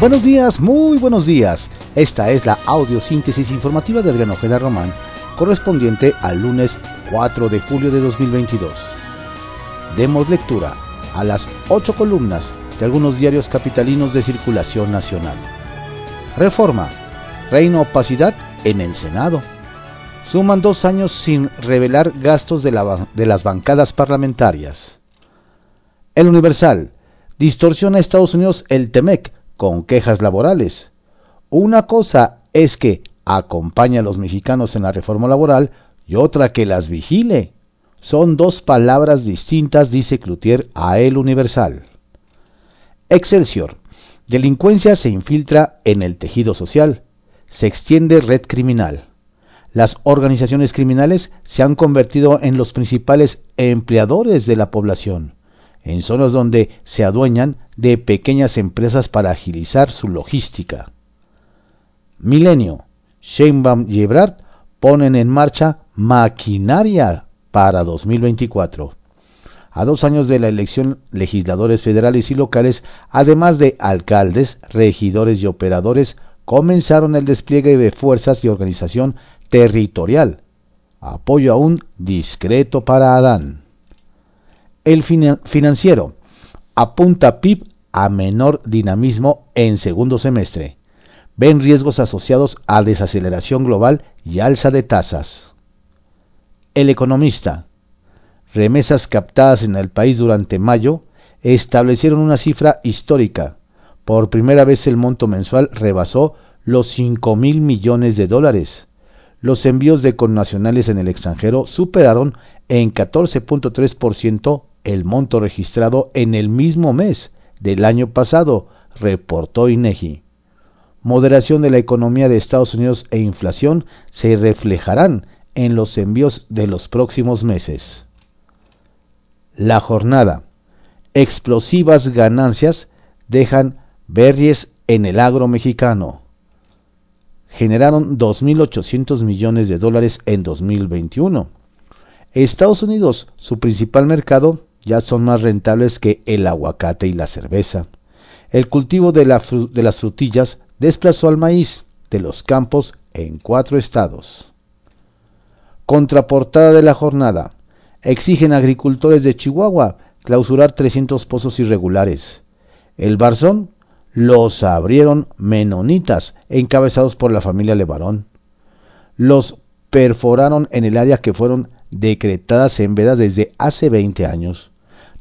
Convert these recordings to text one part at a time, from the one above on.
Buenos días, muy buenos días. Esta es la audiosíntesis informativa de Adriano Ojeda Román, correspondiente al lunes 4 de julio de 2022. Demos lectura a las ocho columnas de algunos diarios capitalinos de circulación nacional. Reforma. Reino opacidad en el Senado. Suman dos años sin revelar gastos de, de las bancadas parlamentarias. El Universal. Distorsiona a Estados Unidos el TEMEC con quejas laborales. Una cosa es que acompaña a los mexicanos en la reforma laboral y otra que las vigile. Son dos palabras distintas, dice Cloutier a El Universal. Excelsior. Delincuencia se infiltra en el tejido social. Se extiende red criminal. Las organizaciones criminales se han convertido en los principales empleadores de la población, en zonas donde se adueñan de pequeñas empresas para agilizar su logística. Milenio. Sheinbaum y Ebrard ponen en marcha maquinaria para 2024. A dos años de la elección, legisladores federales y locales, además de alcaldes, regidores y operadores, comenzaron el despliegue de fuerzas y organización territorial. Apoyo aún discreto para Adán. El financiero apunta PIB a menor dinamismo en segundo semestre. Ven riesgos asociados a desaceleración global y alza de tasas. El economista remesas captadas en el país durante mayo establecieron una cifra histórica. Por primera vez el monto mensual rebasó los 5 mil millones de dólares. Los envíos de connacionales en el extranjero superaron en 14.3% el monto registrado en el mismo mes del año pasado, reportó INEGI. Moderación de la economía de Estados Unidos e inflación se reflejarán en los envíos de los próximos meses. La jornada. Explosivas ganancias dejan berries en el agro mexicano. Generaron 2.800 millones de dólares en 2021. Estados Unidos, su principal mercado, ya son más rentables que el aguacate y la cerveza. El cultivo de, las frutillas desplazó al maíz de los campos en cuatro estados. Contraportada de la jornada exigen agricultores de Chihuahua clausurar 300 pozos irregulares. El Barzón los abrieron menonitas encabezados por la familia Levarón. Los perforaron en el área que fueron decretadas en veda desde hace 20 años.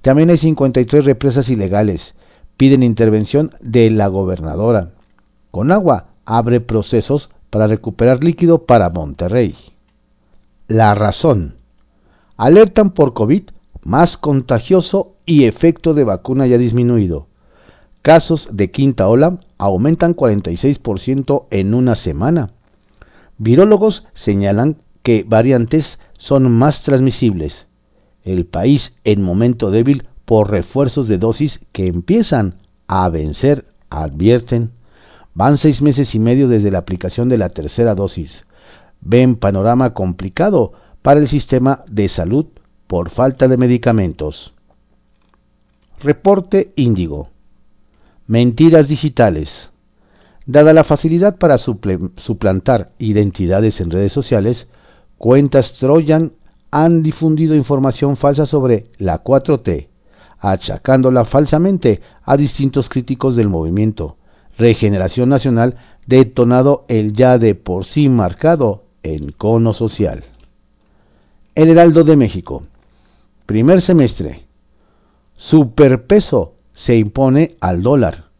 También hay 53 represas ilegales. Piden intervención de la gobernadora. Con agua abre procesos para recuperar líquido para Monterrey. La razón alertan por COVID más contagioso y efecto de vacuna ya disminuido. Casos de quinta ola aumentan 46% en una semana. Virólogos señalan que variantes son más transmisibles. El país en momento débil por refuerzos de dosis que empiezan a vencer, advierten. Van seis meses y medio desde la aplicación de la tercera dosis. Ven panorama complicado para el sistema de salud por falta de medicamentos. Reporte Índigo. Mentiras digitales. Dada la facilidad para suplantar identidades en redes sociales, cuentas Trojan han difundido información falsa sobre la 4T, achacándola falsamente a distintos críticos del movimiento. Regeneración Nacional detonado el ya de por sí marcado encono social. El Heraldo de México. Primer semestre. Superpeso se impone al dólar.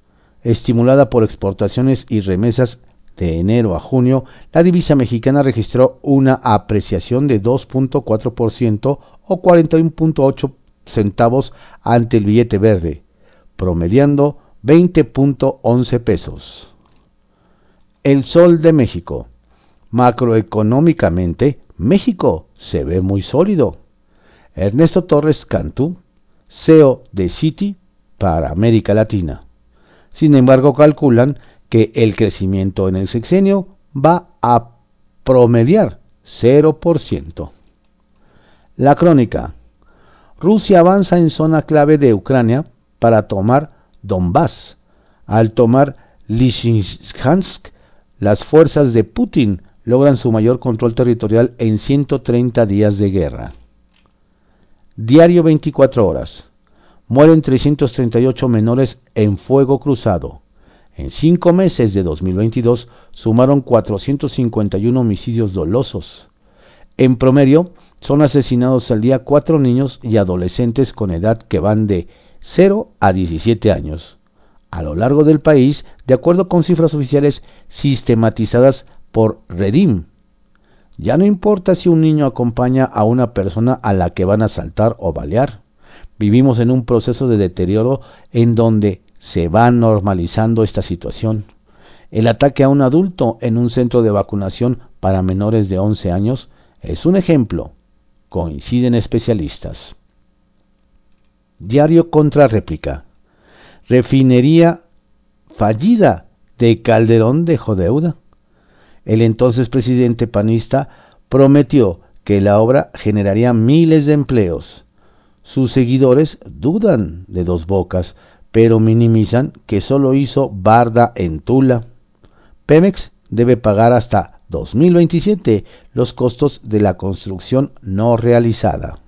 Estimulada por exportaciones y remesas de enero a junio, la divisa mexicana registró una apreciación de 2.4% o 41.8 centavos ante el billete verde, promediando 20.11 pesos. El Sol de México. Macroeconómicamente, México se ve muy sólido. Ernesto Torres Cantú, CEO de Citi para América Latina. Sin embargo, calculan que el crecimiento en el sexenio va a promediar 0%. La crónica. Rusia avanza en zona clave de Ucrania para tomar Donbass, al tomar Lysychansk, las fuerzas de Putin logran su mayor control territorial en 130 días de guerra. Diario 24 horas. Mueren 338 menores en fuego cruzado. En cinco meses de 2022 sumaron 451 homicidios dolosos. En promedio, son asesinados al día cuatro niños y adolescentes con edad que van de 0 a 17 años. A lo largo del país, de acuerdo con cifras oficiales sistematizadas por Redim. Ya no importa si un niño acompaña a una persona a la que van a asaltar o balear. Vivimos en un proceso de deterioro en donde se va normalizando esta situación. El ataque a un adulto en un centro de vacunación para menores de 11 años es un ejemplo, coinciden especialistas. Diario contra réplica. Refinería fallida de Calderón dejó deuda. El entonces presidente panista prometió que la obra generaría miles de empleos. Sus seguidores dudan de dos bocas, pero minimizan que solo hizo barda en Tula. Pemex debe pagar hasta 2027 los costos de la construcción no realizada.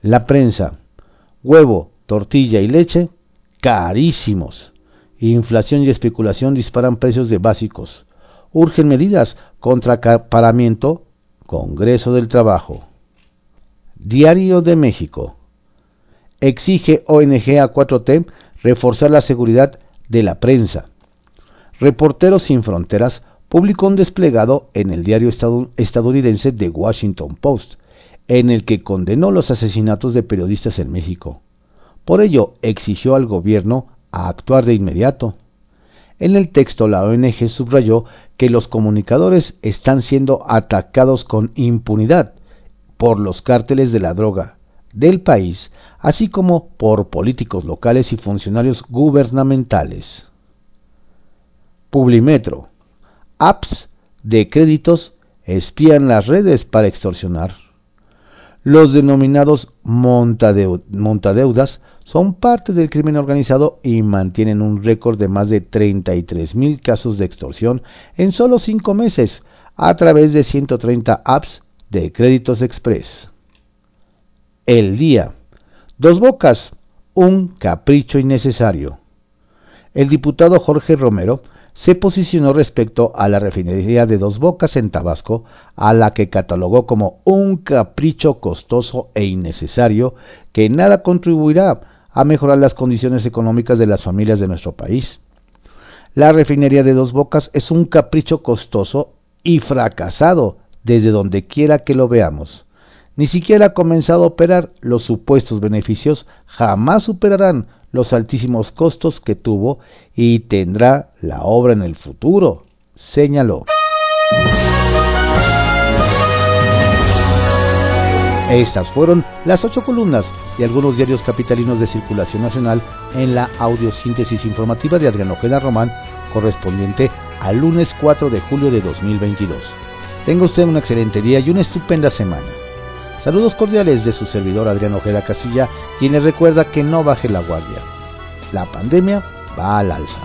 La prensa, huevo, tortilla y leche, carísimos. Inflación y especulación disparan precios de básicos urgen medidas contra acaparamiento, Congreso del Trabajo. Diario de México. Exige ONG a 4T reforzar la seguridad de la prensa. Reporteros sin Fronteras publicó un desplegado en el diario estadounidense The Washington Post, en el que condenó los asesinatos de periodistas en México. Por ello, exigió al gobierno a actuar de inmediato. En el texto, la ONG subrayó que los comunicadores están siendo atacados con impunidad por los cárteles de la droga del país, así como por políticos locales y funcionarios gubernamentales. Publimetro. Apps de créditos espían las redes para extorsionar. Los denominados montadeudas son parte del crimen organizado y mantienen un récord de más de 33 mil casos de extorsión en solo cinco meses a través de 130 apps de créditos express. El día. Dos bocas. Un capricho innecesario. El diputado Jorge Romero se posicionó respecto a la refinería de Dos Bocas en Tabasco, a la que catalogó como un capricho costoso e innecesario que nada contribuirá a mejorar las condiciones económicas de las familias de nuestro país. La refinería de Dos Bocas es un capricho costoso y fracasado desde donde quiera que lo veamos. Ni siquiera ha comenzado a operar, los supuestos beneficios jamás superarán los altísimos costos que tuvo y tendrá la obra en el futuro, señaló. Estas fueron las ocho columnas y algunos diarios capitalinos de circulación nacional en la audiosíntesis informativa de Adriano Ojeda Román, correspondiente al lunes 4 de julio de 2022. Tenga usted un excelente día y una estupenda semana. Saludos cordiales de su servidor Adriano Ojeda Casilla, quien le recuerda que no baje la guardia. La pandemia va al alza.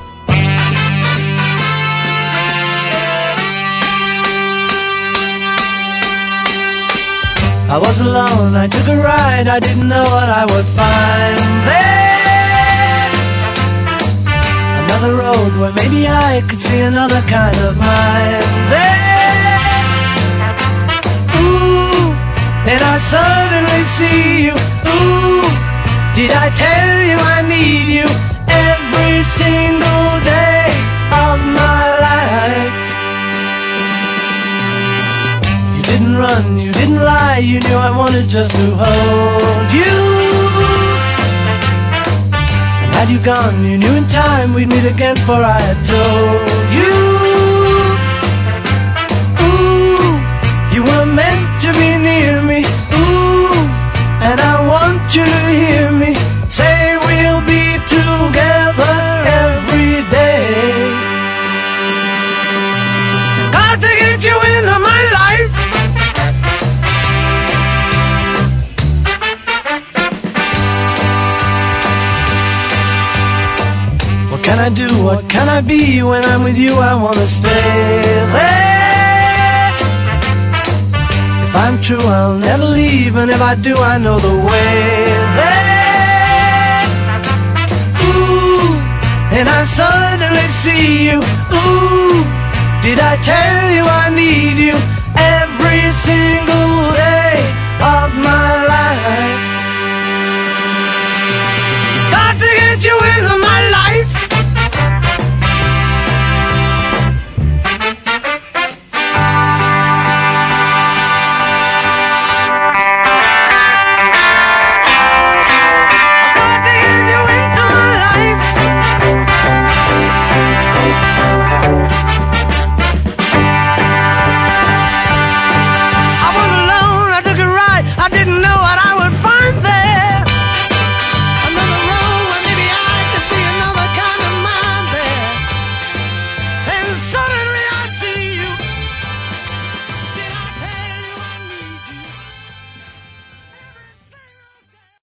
I was alone, I took a ride, I didn't know what I would find there. Another road where maybe I could see another kind of mind there. Just to hold you. And had you gone, you knew in time we'd meet again, for I had told you. can I do? What can I be? When I'm with you, I wanna stay. If I'm true, I'll never leave, and if I do, I know the way. Ooh, and I suddenly see you. Ooh, did I tell you I need you every single day of my life? Got to get you in my